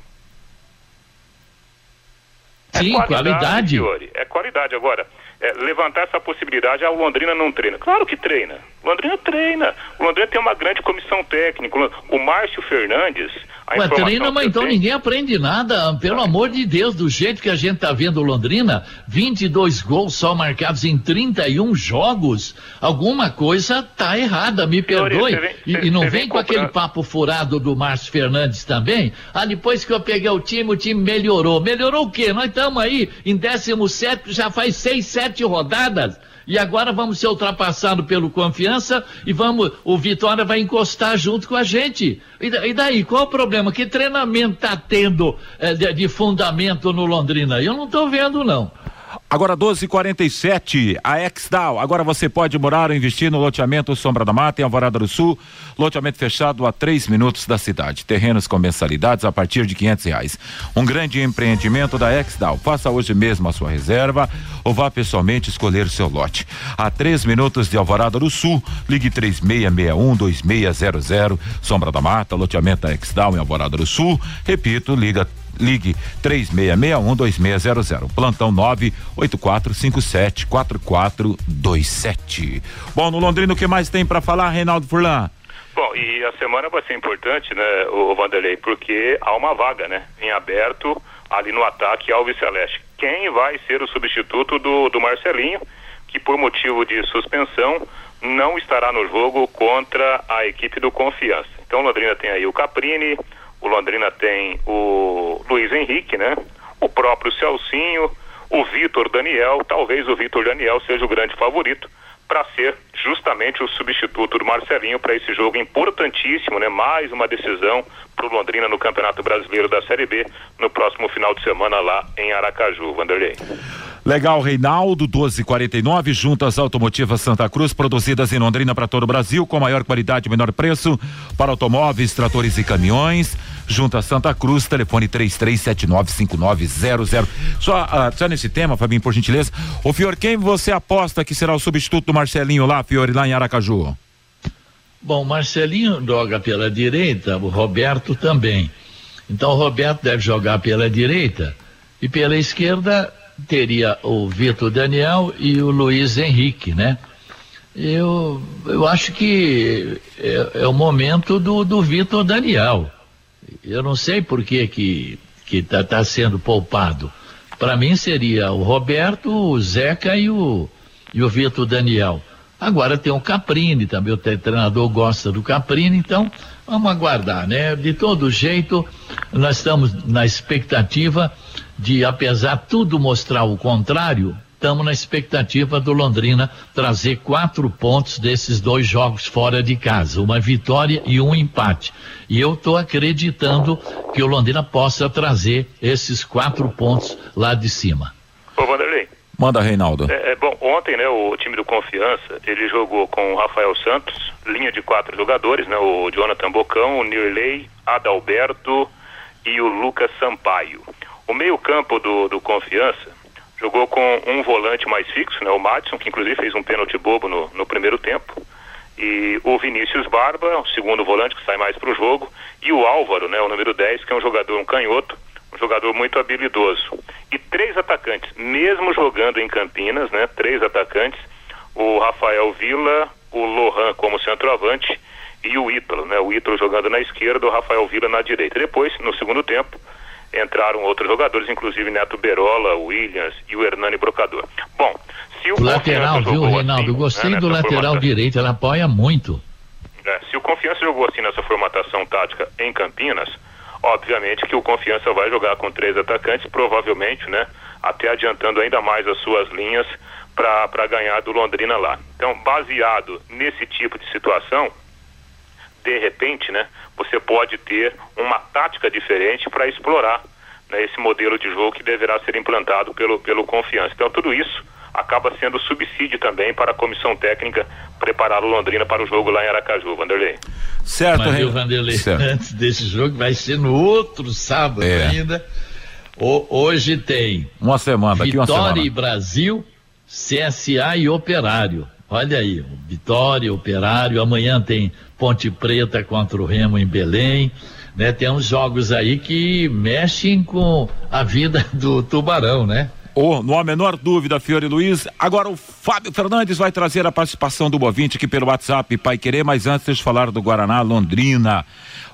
Sim, é qualidade. qualidade. É qualidade. Agora, é, levantar essa possibilidade, a ah, Londrina não treina. Claro que treina. Londrina treina. O Londrina tem uma grande comissão técnica. O Márcio Fernandes. Ué, treina, mas então ninguém aprende nada. Pelo amor de Deus, do jeito que a gente tá vendo Londrina, 22 gols só marcados em 31 jogos. Alguma coisa tá errada, me perdoe. Vem, e, e, não vem com aquele papo furado do Márcio Fernandes também. Ah, depois que eu peguei o time, o time melhorou. Melhorou o quê? Nós estamos aí em 17, já faz 6, 7 rodadas e agora vamos ser ultrapassados pelo confiança e vamos, o Vitória vai encostar junto com a gente. E, daí, qual o problema? Que treinamento tá tendo é, de, de fundamento no Londrina? Eu não estou vendo, não. Agora 12:47, a Exdal. Agora você pode morar ou investir no loteamento Sombra da Mata em Alvorada do Sul, loteamento fechado a três minutos da cidade. Terrenos com mensalidades a partir de quinhentos reais. Um grande empreendimento da Exdal. Faça hoje mesmo a sua reserva ou vá pessoalmente escolher o seu lote. A três minutos de Alvorada do Sul, ligue três meia meia um dois meia zero zero. Sombra da Mata, loteamento da Exdal em Alvorada do Sul. Repito, liga ligue 3661-2600. Plantão 984574427. Bom, no Londrina, o que mais tem para falar, Reinaldo Furlan? Bom, e a semana vai ser importante, né, o Vanderlei, porque há uma vaga, né, em aberto ali no ataque Alves Celeste. Quem vai ser o substituto do, do Marcelinho, que por motivo de suspensão não estará no jogo contra a equipe do Confiança. Então, Londrina tem aí o Caprini, o Londrina tem o Luiz Henrique, né? O próprio Celcinho, o Vitor Daniel, talvez o Vitor Daniel seja o grande favorito para ser justamente o substituto do Marcelinho para esse jogo importantíssimo, né? Mais uma decisão para o Londrina no Campeonato Brasileiro da Série B no próximo final de semana lá em Aracaju, Vanderlei. Legal, Reinaldo, 1249, juntas automotivas Santa Cruz, produzidas em Londrina para todo o Brasil, com maior qualidade e menor preço, para automóveis, tratores e caminhões. Junta Santa Cruz, telefone 33795900. Só, uh, só nesse tema, Fabinho, por gentileza. Ô Fior, quem você aposta que será o substituto do Marcelinho lá, Fiore, lá em Aracaju? Bom, Marcelinho joga pela direita, o Roberto também. Então o Roberto deve jogar pela direita e pela esquerda teria o Vitor Daniel e o Luiz Henrique, né? Eu, eu acho que é, é o momento do, do Vitor Daniel. Eu não sei por que que que tá, tá sendo poupado. Para mim seria o Roberto, o Zeca e o e o Vitor Daniel. Agora tem o Caprini também, o treinador gosta do Caprini, então vamos aguardar, né? De todo jeito, nós estamos na expectativa de, apesar tudo mostrar o contrário, estamos na expectativa do Londrina trazer quatro pontos desses dois jogos fora de casa, uma vitória e um empate. E eu estou acreditando que o Londrina possa trazer esses quatro pontos lá de cima. Ô Vanderlei. Manda, Reinaldo. É, é, bom, ontem, né, o time do Confiança, ele jogou com o Rafael Santos, linha de quatro jogadores, né, o Jonathan Bocão, o Nirley, Adalberto e o Lucas Sampaio. O meio-campo do, do Confiança jogou com um volante mais fixo, né, o Madison, que inclusive fez um pênalti bobo no, no primeiro tempo. E o Vinícius Barba, o segundo volante que sai mais para o jogo, e o Álvaro, né, o número 10, que é um jogador, um canhoto, um jogador muito habilidoso. E três atacantes, mesmo jogando em Campinas, né? Três atacantes, o Rafael Vila, o Lohan como centroavante e o Ítalo, né? O Ítalo jogando na esquerda, o Rafael Vila na direita. Depois, no segundo tempo, entraram outros jogadores, inclusive Neto Berola, Williams e o Hernani Brocador. Bom, se o, o lateral, viu, Reinaldo? Assim, gostei né, do lateral formatação, direito, ele apoia muito. é, se o Confiança jogou assim nessa formatação tática em Campinas, obviamente que o Confiança vai jogar com três atacantes, provavelmente, né? Até adiantando ainda mais as suas linhas para ganhar do Londrina lá. Então, baseado nesse tipo de situação, de repente, né, você pode ter uma tática diferente para explorar né, esse modelo de jogo que deverá ser implantado pelo, pelo Confiança. Então, tudo isso acaba sendo subsídio também para a comissão técnica preparar o Londrina para o jogo lá em Aracaju, Vanderlei. Certo, Mas, Rei- Vanderlei, Certo. antes desse jogo, vai ser no outro sábado É. ainda. O- hoje tem Uma semana, daqui uma Vitória semana. e Brasil, CSA e Operário. Olha aí, Vitória, Operário. Amanhã tem Ponte Preta contra o Remo em Belém. Né, tem uns jogos aí que mexem com a vida do Tubarão, né? Oh, não há a menor dúvida, Fiore Luiz. Agora o Fábio Fernandes vai trazer a participação do Bovinte aqui pelo WhatsApp, Pai Querer, mas antes eu falar do Guaraná Londrina.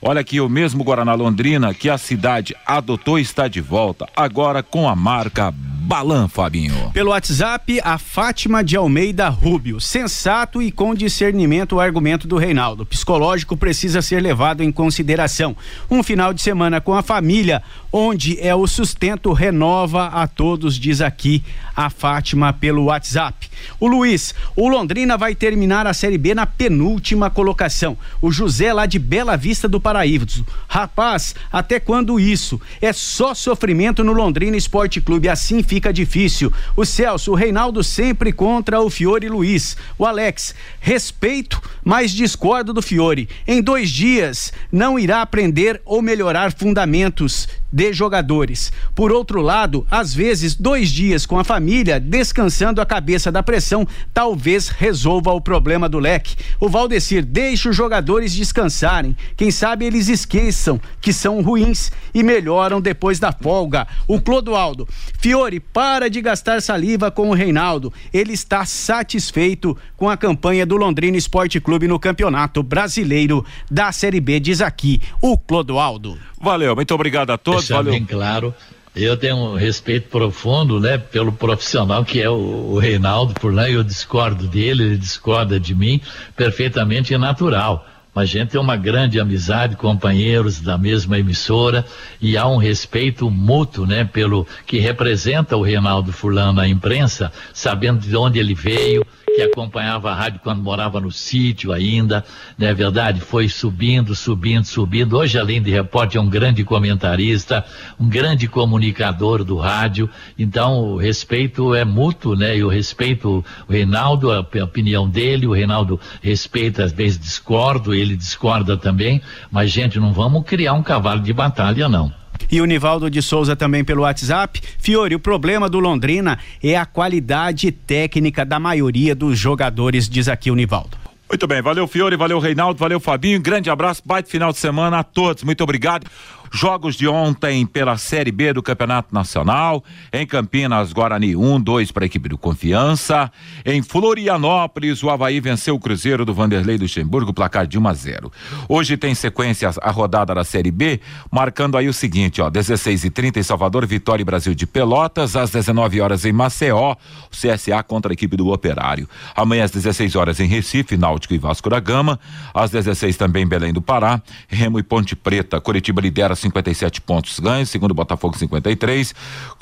Olha aqui, o mesmo Guaraná Londrina que a cidade adotou está de volta, agora com a marca Balan, Fabinho. Pelo WhatsApp, a Fátima de Almeida Rubio. Sensato e com discernimento o argumento do Reinaldo. Psicológico precisa ser levado em consideração. Um final de semana com a família, onde é o sustento renova a todos, diz aqui a Fátima pelo WhatsApp. O Luiz, o Londrina vai terminar a Série B na penúltima colocação. O José lá de Bela Vista do Paraíso. Rapaz, até quando isso? É só sofrimento no Londrina Esporte Clube, assim fica difícil. O Celso, o Reinaldo sempre contra o Fiore Luiz. O Alex, respeito, mas discordo do Fiore. Em dois dias não irá aprender ou melhorar fundamentos de jogadores. Por outro lado, às vezes, dois dias com a família, descansando a cabeça da pressão, talvez resolva o problema do leque. O Valdecir deixa os jogadores descansarem. Quem sabe eles esqueçam que são ruins e melhoram depois da folga. O Clodoaldo, Fiore, para de gastar saliva com o Reinaldo. Ele está satisfeito com a campanha do Londrina Esporte Clube no Campeonato Brasileiro da Série B, diz aqui o Clodoaldo. Valeu, muito obrigado a todos. Deixar Valeu. bem claro. Eu tenho um respeito profundo, né, pelo profissional que é o, o Reinaldo, por lá eu discordo dele, ele discorda de mim, perfeitamente natural. Mas a gente tem uma grande amizade, companheiros da mesma emissora, e há um respeito mútuo, né, pelo que representa o Reinaldo Furlan na imprensa, sabendo de onde ele veio, que acompanhava a rádio quando morava no sítio ainda, não é verdade? Foi subindo, subindo, subindo. Hoje, além de repórter, é um grande comentarista, um grande comunicador do rádio. Então, o respeito é mútuo, né? Eu respeito o Reinaldo, a, a opinião dele, o Reinaldo respeita, às vezes discordo, ele discorda também, mas, gente, não vamos criar um cavalo de batalha, não. E o Nivaldo de Souza também pelo WhatsApp. Fiore, o problema do Londrina é a qualidade técnica da maioria dos jogadores, diz aqui o Nivaldo. Muito bem, valeu Fiore, valeu Reinaldo, valeu Fabinho, grande abraço, baita final de semana a todos, muito obrigado. Jogos de ontem pela Série B do Campeonato Nacional, em Campinas, Guarani 1, 2 para a equipe do Confiança. Em Florianópolis, o Havaí venceu o Cruzeiro do Vanderlei Luxemburgo, placar de 1 a 0. Hoje tem sequência a rodada da Série B, marcando aí o seguinte, ó, 16 e 30 em Salvador, Vitória e Brasil de Pelotas, às 19 horas em Maceió, CSA contra a equipe do Operário. Amanhã às 16 horas em Recife, Náutico e Vasco da Gama, às 16 também Belém do Pará, Remo e Ponte Preta. Curitiba lidera 57 pontos ganhos, segundo Botafogo 53,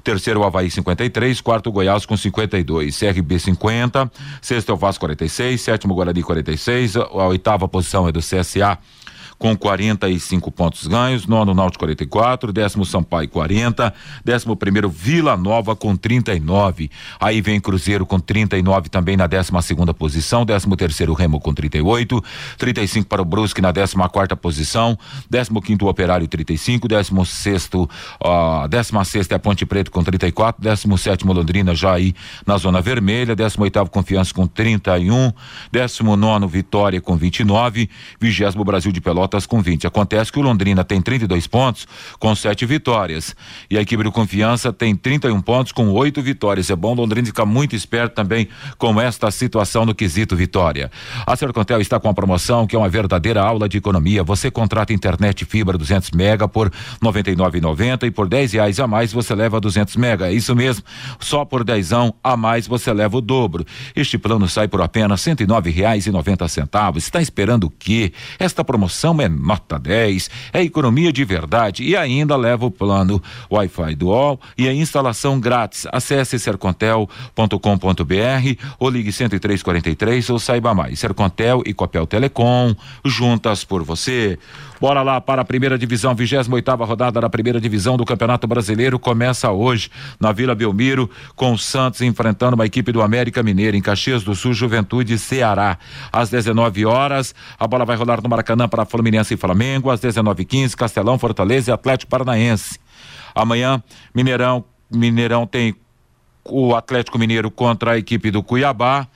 terceiro Havaí 53, quarto Goiás com 52, CRB 50, sexto é o Vasco 46, sétimo Guarani 46, a, a oitava posição é do CSA com 45 pontos ganhos, nono Náutico 44, décimo Sampaio 40, décimo primeiro Vila Nova com 39. Aí vem Cruzeiro com 39 também na décima segunda posição, décimo terceiro Remo com 38, 35 para o Brusque na décima quarta posição, décimo quinto Operário 35, décimo sexto, ó, décima sexta é Ponte Preta com 34, décimo sétimo Londrina já aí na zona vermelha, décimo oitavo Confiança com 31, décimo nono Vitória com 29, vigésimo Brasil de Pelotas Pelotas com 20. Acontece que o Londrina tem 32 pontos com sete vitórias e a equipe do Confiança tem 31 pontos com oito vitórias. É bom o Londrina ficar muito esperto também com esta situação no quesito vitória. A Sercontel está com a promoção que é uma verdadeira aula de economia. Você contrata internet fibra 200 mega por 99,90 e por 10 reais a mais você leva 200 mega. É isso mesmo. Só por dezão a mais você leva o dobro. Este plano sai por apenas noventa centavos. Está esperando o quê? Esta promoção é nota 10, é economia de verdade e ainda leva o plano Wi-Fi Dual e a instalação grátis. Acesse sercontel.com.br ou ligue 10343 ou saiba mais. Sercontel e Copel Telecom, juntas por você. Bora lá para a primeira divisão, 28 oitava rodada da primeira divisão do Campeonato Brasileiro começa hoje na Vila Belmiro, com o Santos enfrentando uma equipe do América Mineiro em Caxias do Sul, Juventude Ceará. Às 19 horas, a bola vai rolar no Maracanã para Fluminense e Flamengo. Às 19h15, Castelão, Fortaleza e Atlético Paranaense. Amanhã, Mineirão, Mineirão tem o Atlético Mineiro contra a equipe do Cuiabá.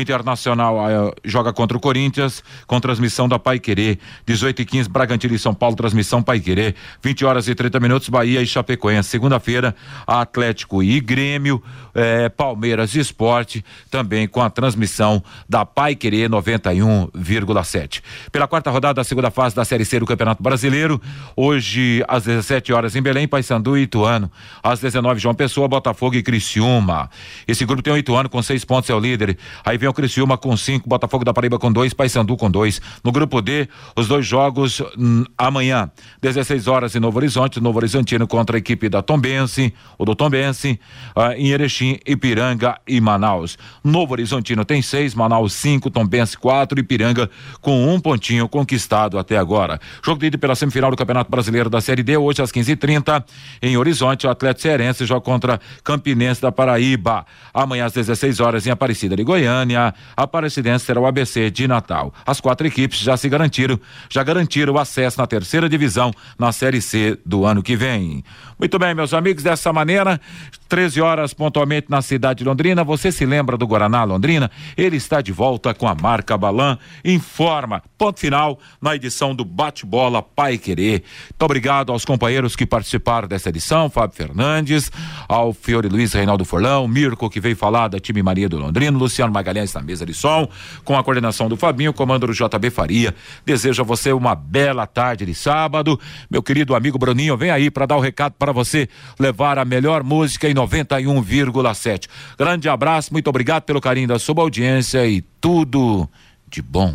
Internacional uh, joga contra o Corinthians, com transmissão da Pai Querer. 18 e 15, Bragantino e São Paulo, transmissão Pai Querer. 20 horas e 30 minutos, Bahia e Chapecoense. Segunda-feira, Atlético e Grêmio, eh, Palmeiras e Esporte, também com a transmissão da Pai Querer 91,7. Pela quarta rodada da segunda fase da Série C do Campeonato Brasileiro, hoje às 17 horas em Belém, Paysandu e Ituano. Às 19 João Pessoa, Botafogo e Criciúma. Esse grupo tem o Ituano com seis pontos, é o líder. Aí vem o Criciúma com cinco, Botafogo da Paraíba com dois, Paysandu com dois. No grupo D, os dois jogos hum, amanhã, 16 horas em Novo Horizonte, Novo Horizontino contra a equipe da Tombense, o do Tombense, ah, em Erechim, Ipiranga e Manaus. Novo Horizontino tem seis, Manaus cinco, Tombense quatro, Ipiranga com um pontinho conquistado até agora. Jogo de ida pela semifinal do Campeonato Brasileiro da Série D, hoje às 15h30, em Horizonte, o Atlético Cearense joga contra Campinense da Paraíba. Amanhã às 16 horas em Aparecida de Goiânia. Goiânia, a Aparecidense será o ABC de Natal. As quatro equipes já se garantiram, já garantiram o acesso na terceira divisão na Série C do ano que vem. Muito bem, meus amigos, dessa maneira, 13 horas pontualmente na cidade de Londrina. Você se lembra do Guaraná Londrina? Ele está de volta com a marca Balan. Informa. Ponto final na edição do Bate-Bola Pai Querer. Muito obrigado aos companheiros que participaram dessa edição, Fábio Fernandes, ao Fiore Luiz Reinaldo Forlão, Mirko que veio falar da time Maria do Londrina, Luciano Magalhães na mesa de som, com a coordenação do Fabinho, comando do JB Faria. Desejo a você uma bela tarde de sábado. Meu querido amigo Bruninho, vem aí para dar o recado para você levar a melhor música e 91,7. Grande abraço, muito obrigado pelo carinho da sua audiência e tudo de bom.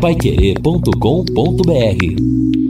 Paiquerê.com.br